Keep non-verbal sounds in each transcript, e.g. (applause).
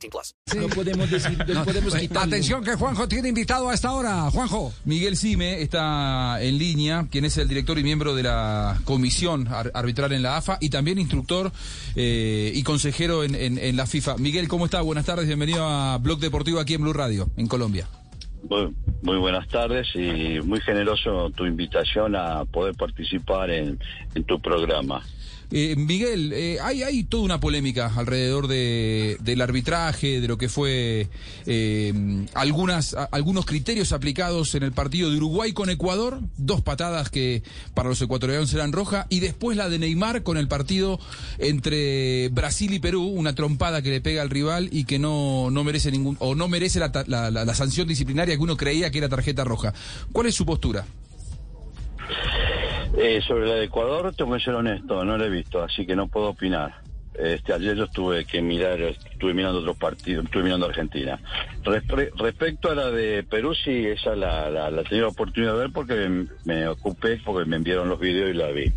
18 plus. No podemos decir, no (laughs) podemos quitarlo. Atención que Juanjo tiene invitado a esta hora. Juanjo. Miguel Sime está en línea, quien es el director y miembro de la comisión ar- arbitral en la AFA y también instructor eh, y consejero en, en- en la FIFA. Miguel, ¿cómo está? Buenas tardes, bienvenido a Blog Deportivo aquí en Blue Radio, en Colombia. Muy, muy buenas tardes y muy generoso tu invitación a poder participar en, en tu programa. Eh, Miguel, eh, hay, toda una polémica alrededor de, del arbitraje, de lo que fue eh, algunas, algunos criterios aplicados en el partido de Uruguay con Ecuador, dos patadas que para los ecuatorianos eran roja, y después la de Neymar con el partido entre Brasil y Perú, una trompada que le pega al rival y que no, merece ningún, o no merece la- la sanción disciplinaria que uno creía que era tarjeta roja. ¿Cuál es su postura? Eh, sobre la de Ecuador, tengo que ser honesto, no la he visto, así que no puedo opinar. Este, ayer yo tuve que mirar, estuve mirando otros partidos, estuve mirando Argentina. Respecto a la de Perú, sí, esa la, la, la he tenido oportunidad de ver porque me ocupé, porque me enviaron los videos y la vi.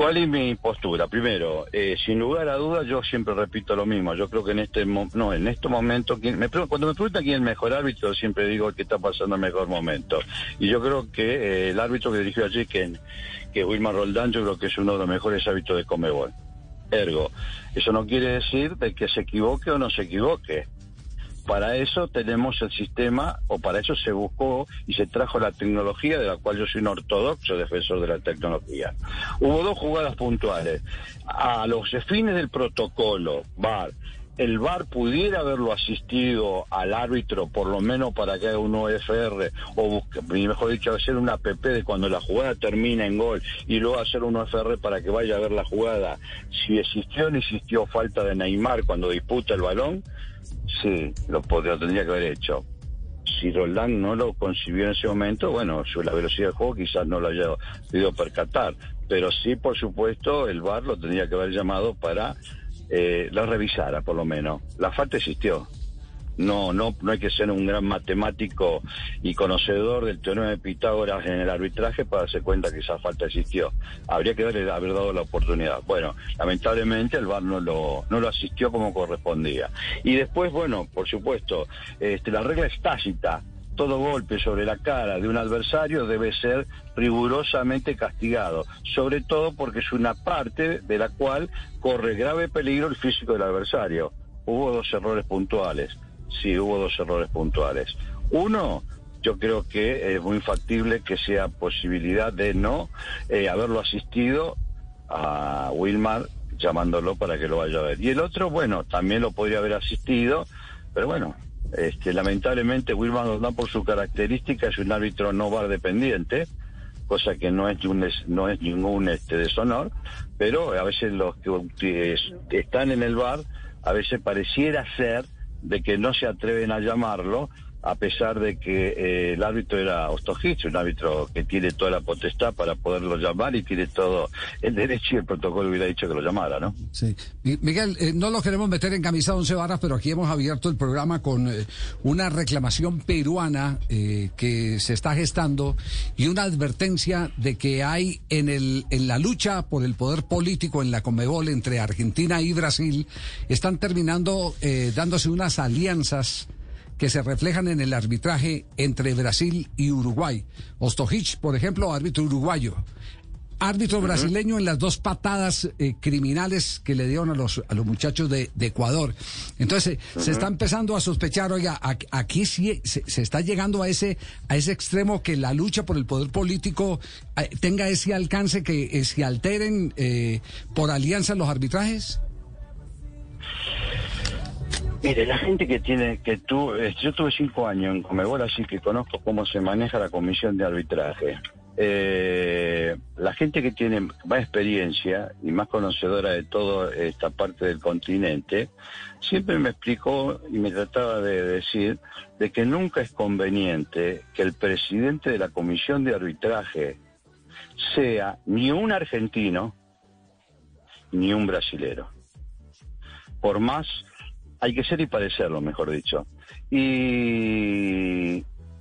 ¿Cuál es mi postura? Primero, eh, sin lugar a dudas, yo siempre repito lo mismo. Yo creo que en este no, en este momento, ¿quién- me cuando me preguntan quién es el mejor árbitro, siempre digo que está pasando el mejor momento. Y yo creo que eh, el árbitro que dirigió allí, que, que Wilmar Roldán, yo creo que es uno de los mejores árbitros de Comebol. Ergo, eso no quiere decir de que se equivoque o no se equivoque. Para eso tenemos el sistema, o para eso se buscó y se trajo la tecnología, de la cual yo soy un ortodoxo defensor de la tecnología. Hubo dos jugadas puntuales. A los fines del protocolo, VAR, el VAR pudiera haberlo asistido al árbitro, por lo menos para que haga un OFR, o busque, mejor dicho, hacer una PP de cuando la jugada termina en gol, y luego hacer un OFR para que vaya a ver la jugada. Si existió o no existió falta de Neymar cuando disputa el balón, sí, lo, lo tendría que haber hecho. Si Roldán no lo concibió en ese momento, bueno, su, la velocidad del juego quizás no lo haya podido percatar. Pero sí, por supuesto, el VAR lo tendría que haber llamado para eh, lo revisara, por lo menos. La falta existió. No, no, no hay que ser un gran matemático y conocedor del teorema de Pitágoras en el arbitraje para darse cuenta que esa falta existió. Habría que darle, haber dado la oportunidad. Bueno, lamentablemente el VAR no lo, no lo asistió como correspondía. Y después, bueno, por supuesto, este, la regla es tácita. Todo golpe sobre la cara de un adversario debe ser rigurosamente castigado, sobre todo porque es una parte de la cual corre grave peligro el físico del adversario. Hubo dos errores puntuales. Sí, hubo dos errores puntuales. Uno, yo creo que es muy factible que sea posibilidad de no eh, haberlo asistido a Wilmar llamándolo para que lo vaya a ver. Y el otro, bueno, también lo podría haber asistido, pero bueno, este, lamentablemente Wilmar Roldán por su característica es un árbitro no bar dependiente, cosa que no es, un, no es ningún este, deshonor, pero a veces los que es- están en el bar, a veces pareciera ser de que no se atreven a llamarlo, a pesar de que eh, el árbitro era Ostojic, un árbitro que tiene toda la potestad para poderlo llamar y tiene todo el derecho y el protocolo hubiera dicho que lo llamara, ¿no? Sí. Mi- Miguel, eh, no lo queremos meter en camisa once varas, pero aquí hemos abierto el programa con eh, una reclamación peruana que se está gestando y una advertencia de que hay en, el, en la lucha por el poder político en la Comebol entre Argentina y Brasil, están terminando dándose unas alianzas que se reflejan en el arbitraje entre Brasil y Uruguay. Ostojic, por ejemplo, árbitro uruguayo. Árbitro brasileño en las dos patadas eh, criminales que le dieron a los, a los muchachos de, de Ecuador. Entonces, eh, se está empezando a sospechar, oiga, aquí sí se, se está llegando a ese, a ese extremo que la lucha por el poder político eh, tenga ese alcance que eh, se alteren por alianza los arbitrajes. Mire, la gente que tiene, que tú, eh, yo tuve cinco años en Comebol, así que conozco cómo se maneja la comisión de arbitraje. eh, la gente que tiene más experiencia y más conocedora de toda esta parte del continente, siempre me explicó y me trataba de decir de que nunca es conveniente que el presidente de la comisión de arbitraje sea ni un argentino ni un brasilero. Por más, hay que ser y parecerlo, mejor dicho. Y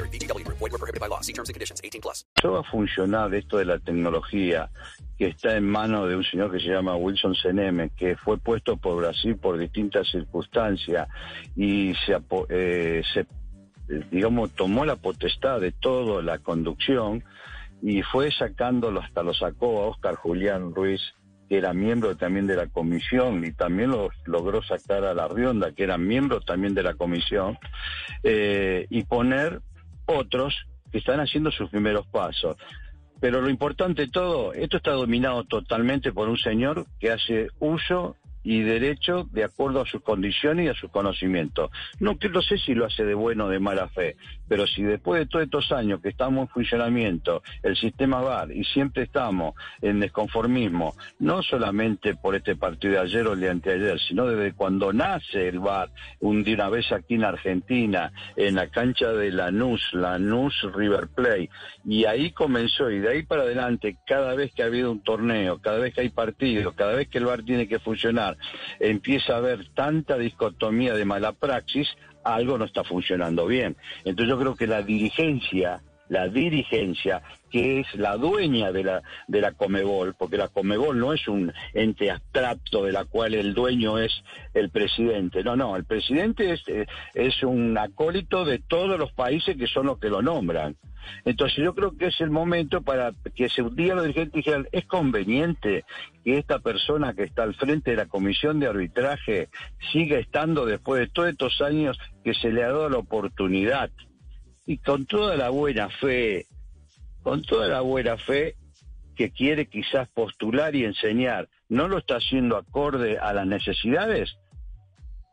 VGW Group. Void were prohibited by law. See terms and conditions. 18 plus. va a funcionar esto de la tecnología que está en manos de un señor que se llama Wilson Seneme, que fue puesto por Brasil por distintas circunstancias y se, eh, digamos, tomó la potestad de toda la conducción y fue sacándolo, hasta lo sacó a Oscar Julián Ruiz, que era miembro también de la comisión, y también lo logró sacar a la Rionda, que era miembro también de la comisión, eh, y poner otros que están haciendo sus primeros pasos. Pero lo importante de todo, esto está dominado totalmente por un señor que hace uso y derecho de acuerdo a sus condiciones y a sus conocimientos. No, no sé si lo hace de bueno o de mala fe, pero si después de todos estos años que estamos en funcionamiento, el sistema VAR, y siempre estamos en desconformismo, no solamente por este partido de ayer o el de anteayer, sino desde cuando nace el VAR, un día una vez aquí en Argentina, en la cancha de Lanús, Lanús River Play, y ahí comenzó, y de ahí para adelante, cada vez que ha habido un torneo, cada vez que hay partidos, cada vez que el VAR tiene que funcionar, empieza a haber tanta dicotomía de mala praxis, algo no está funcionando bien. Entonces yo creo que la dirigencia, la dirigencia, que es la dueña de la, de la Comebol, porque la Comebol no es un ente abstracto de la cual el dueño es el presidente, no, no, el presidente es, eh, es un acólito de todos los países que son los que lo nombran. Entonces yo creo que es el momento para que se diga a los dirigentes dijeran, es conveniente que esta persona que está al frente de la comisión de arbitraje siga estando después de todos estos años que se le ha dado la oportunidad y con toda la buena fe, con toda la buena fe que quiere quizás postular y enseñar, no lo está haciendo acorde a las necesidades,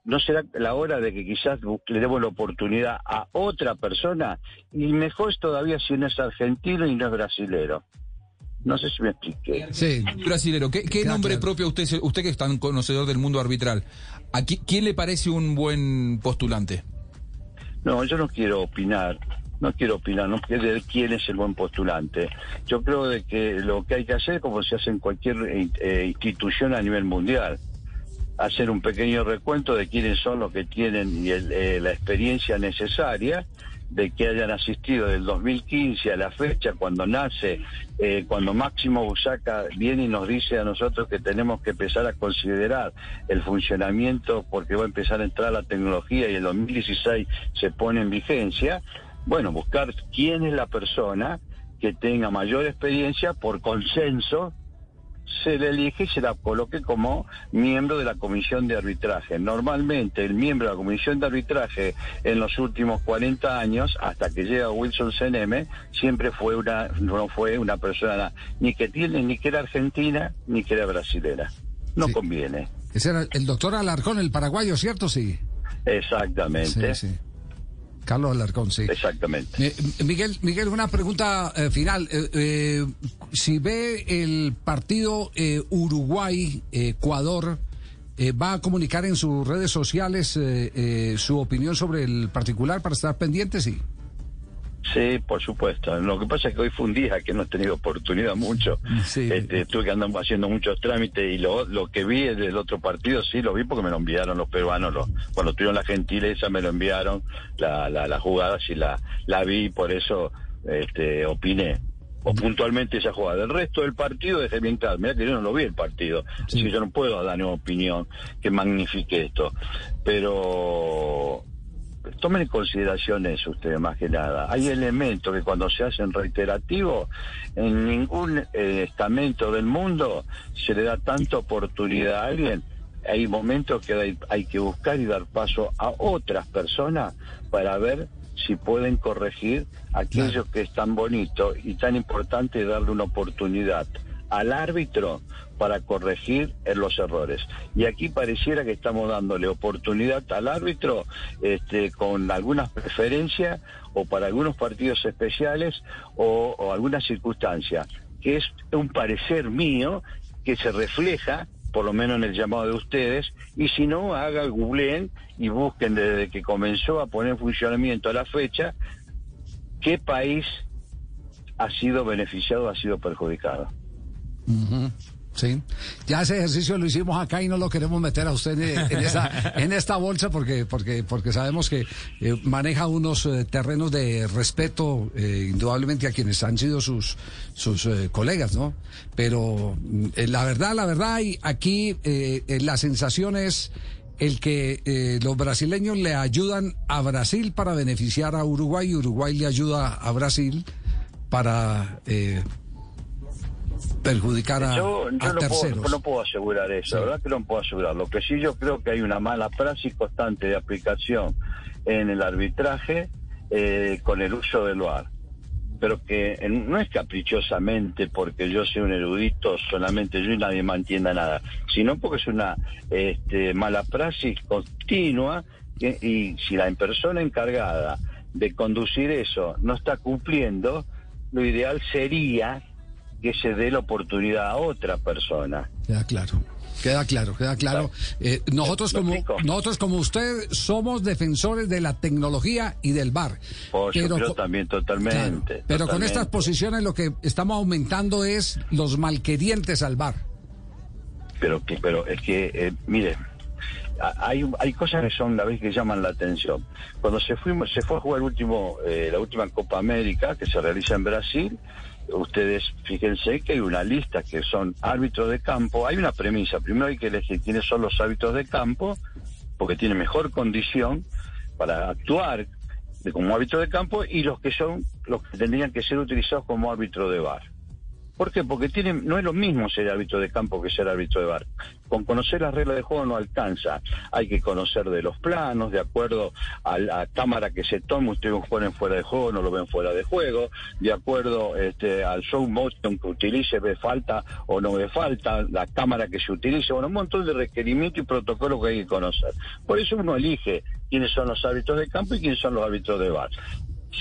¿no será la hora de que quizás le demos la oportunidad a otra persona? Y mejor es todavía si no es argentino y no es brasilero. No sé si me expliqué. Sí. Brasilero, ¿qué, qué Claro, nombre claro. propio usted, usted que es tan conocedor del mundo arbitral, ¿a qui- quién le parece un buen postulante? No, yo no quiero opinar, no quiero opinar, no quiero decir quién es el buen postulante. Yo creo de que lo que hay que hacer, como se hace en cualquier eh, institución a nivel mundial, hacer un pequeño recuento de quiénes son los que tienen el, eh, la experiencia necesaria de que hayan asistido del 2015 a la fecha cuando nace, eh, cuando Máximo Busaca viene y nos dice a nosotros que tenemos que empezar a considerar el funcionamiento porque va a empezar a entrar la tecnología y el 2016 se pone en vigencia, bueno, buscar quién es la persona que tenga mayor experiencia por consenso se le elige y se la coloque como miembro de la comisión de arbitraje. Normalmente el miembro de la comisión de arbitraje en los últimos 40 años, hasta que llega Wilson CNM, siempre fue una, no fue una persona ni que tiene, ni que era argentina, ni que era brasilera. No Sí. conviene. Ese era el doctor Alarcón, el paraguayo, ¿cierto? Sí. Exactamente. Sí, sí. Carlos Alarcón, sí. Exactamente. Eh, Miguel, Miguel, una pregunta eh, final. Eh, eh, si ve el partido eh, Uruguay-Ecuador, ¿va a comunicar en sus redes sociales eh, eh, su opinión sobre el particular para estar pendientes? Sí. Sí, por supuesto. Lo que pasa es que hoy fue un día que no he tenido oportunidad mucho. Sí. Este, tuve que andar haciendo muchos trámites y lo, lo que vi del otro partido sí lo vi porque me lo enviaron los peruanos. Lo, cuando tuvieron la gentileza me lo enviaron, la, la, la jugada sí la, la vi y por eso este, opiné. O puntualmente esa jugada. El resto del partido dejé bien claro. Mira que yo no lo vi el partido. Así que yo no puedo dar una opinión que magnifique esto. Pero tomen en consideración eso ustedes más que nada. Hay elementos que cuando se hacen reiterativos, en ningún eh, estamento del mundo se le da tanta oportunidad a alguien. Hay momentos que hay, hay que buscar y dar paso a otras personas para ver si pueden corregir aquello que es tan bonito y tan importante darle una oportunidad al árbitro para corregir los errores. Y aquí pareciera que estamos dándole oportunidad al árbitro este, con algunas preferencias o para algunos partidos especiales o, o algunas circunstancias, que es un parecer mío que se refleja por lo menos en el llamado de ustedes, y si no, haga, googleen y busquen desde que comenzó a poner en funcionamiento a la fecha, qué país ha sido beneficiado, ha sido perjudicado. Sí, ya ese ejercicio lo hicimos acá y no lo queremos meter a usted en, esa, (laughs) en esta bolsa porque, porque, porque sabemos que eh, maneja unos eh, terrenos de respeto, eh, indudablemente a quienes han sido sus, sus eh, colegas, ¿no? Pero mm, la verdad, la verdad, y aquí la sensación es el que los brasileños le ayudan a Brasil para beneficiar a Uruguay y Uruguay le ayuda a Brasil para eh, perjudicar a, yo yo a no, terceros. puedo, no puedo asegurar eso, la verdad que no puedo asegurar. Lo que sí yo creo que hay una mala praxis constante de aplicación en el arbitraje eh, con el uso del VAR. Pero que en- no es caprichosamente porque yo soy un erudito, solamente yo y nadie más entienda nada, sino porque es una este, mala praxis continua y si la persona encargada de conducir eso no está cumpliendo, lo ideal sería que se dé la oportunidad a otra persona. Queda claro. Queda claro, queda claro. Eh, nosotros ¿Me como nosotros como usted somos defensores de la tecnología y del bar. Oh, yo también totalmente. Claro, pero con estas posiciones lo que estamos aumentando es los malquerientes al bar. Pero, pero es que, eh, mire, hay, hay cosas que son la vez que llaman la atención. Cuando se, fuimos, se fue a jugar el último, eh, la última Copa América que se realiza en Brasil, ustedes fíjense que hay una lista que son árbitros de campo. Hay una premisa. Primero hay que elegir quiénes son los árbitros de campo, porque tienen mejor condición para actuar como árbitro de campo y los que son los que tendrían que ser utilizados como árbitro de bar. ¿Por qué? Porque tienen, no es lo mismo ser árbitro de campo que ser árbitro de bar. Con conocer las reglas de juego no alcanza. Hay que conocer de los planos, de acuerdo a la cámara que se tome, ustedes lo ponen fuera de juego, no lo ven fuera de juego, de acuerdo este, al show motion que utilice, ve falta o no ve falta, la cámara que se utilice, bueno, un montón de requerimientos y protocolos que hay que conocer. Por eso uno elige quiénes son los árbitros de campo y quiénes son los árbitros de bar.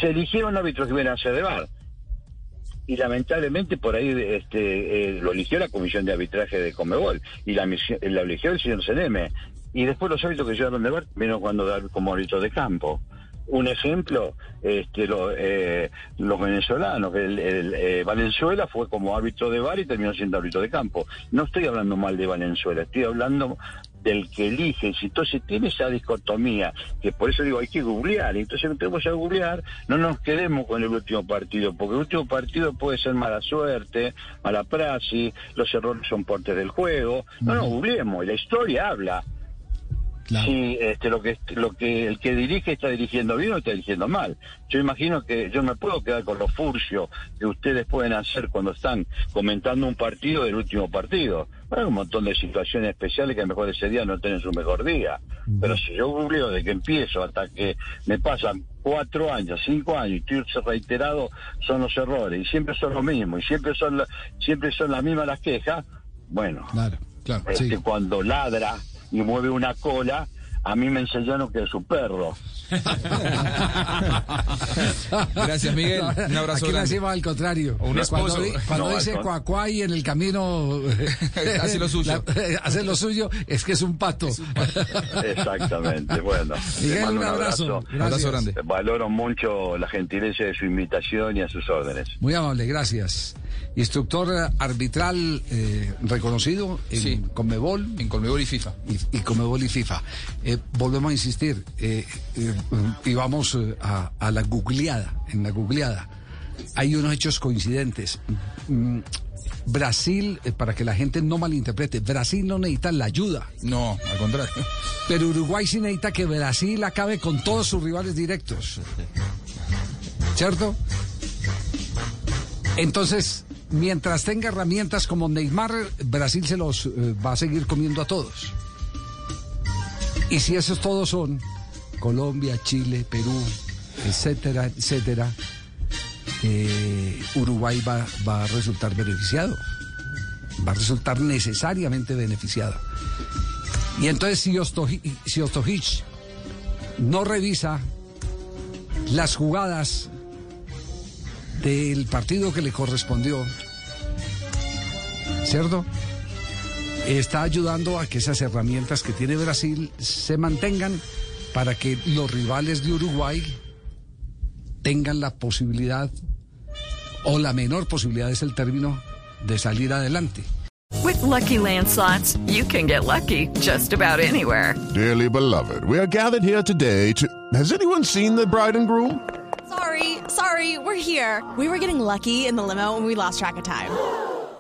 Se eligieron árbitros que vienen a ser de bar y lamentablemente por ahí este, eh, lo eligió la comisión de arbitraje de Comebol y la, misión- la eligió el señor Seneme y después los árbitros que llegaron de ver vino cuando dar como árbitro de campo. Un ejemplo este lo, eh, los venezolanos el, el, eh, Valenzuela fue como árbitro de bar y terminó siendo árbitro de campo. No estoy hablando mal de Valenzuela estoy hablando del que elige, si entonces tiene esa dicotomía, que por eso digo hay que googlear, y entonces tenemos a googlear, no nos quedemos con el último partido, porque el último partido puede ser mala suerte, mala praxis, los errores son partes del juego, no nos googleemos, la historia habla. Claro. Si este, lo que lo que el que dirige está dirigiendo bien o está dirigiendo mal. Yo imagino que yo me puedo quedar con los furcios que ustedes pueden hacer cuando están comentando un partido del último partido. Bueno, hay un montón de situaciones especiales que a lo mejor ese día no tienen su mejor día. Pero si yo googleo de que empiezo hasta que me pasan cuatro años, cinco años, y estoy reiterado, son los errores, y siempre son lo mismo, y siempre son la- siempre son las mismas las quejas, bueno, Claro, claro. este, sí. cuando ladra y mueve una cola, a mí me enseñaron que es su perro. (laughs) Gracias, Miguel. Un abrazo Aquí le grande. decimos al contrario. O un esposo. Cuando, di- cuando No, dice al con- cuacuay en el camino... (laughs) Hace lo (laughs) suyo. la- hace lo suyo, es que es un pato. Exactamente, bueno. le Miguel, mando un abrazo. Un abrazo Gracias. grande. Valoro mucho la gentileza de su invitación y a sus órdenes. Muy amable, gracias. Instructor eh, arbitral eh, reconocido en Sí. Conmebol En Colmebol y FIFA. y, y Conmebol y FIFA. Eh, volvemos a insistir eh, eh, y vamos eh, a, a la googleada. En la googleada hay unos hechos coincidentes. Mm, Brasil, eh, para que la gente no malinterprete, Brasil no necesita la ayuda. No, al contrario. Pero Uruguay sí necesita que Brasil acabe con todos sus rivales directos. ¿Cierto? Entonces, mientras tenga herramientas como Neymar, Brasil se los va a seguir comiendo a todos. Y si esos todos son Colombia, Chile, Perú, etcétera, etcétera, eh, Uruguay va, va a resultar beneficiado. Va a resultar necesariamente beneficiado. Y entonces si Ostojic, no revisa las jugadas del partido que le correspondió, ¿cierto? Está ayudando a que esas herramientas que tiene Brasil se mantengan para que los rivales de Uruguay tengan la posibilidad, o la menor posibilidad es el término, de salir adelante. With lucky landslots, you can get lucky just about anywhere. Dearly beloved, we are gathered here today to. Has anyone seen the bride and groom? Sorry, sorry, we're here. We were getting lucky in the limo and we lost track of time.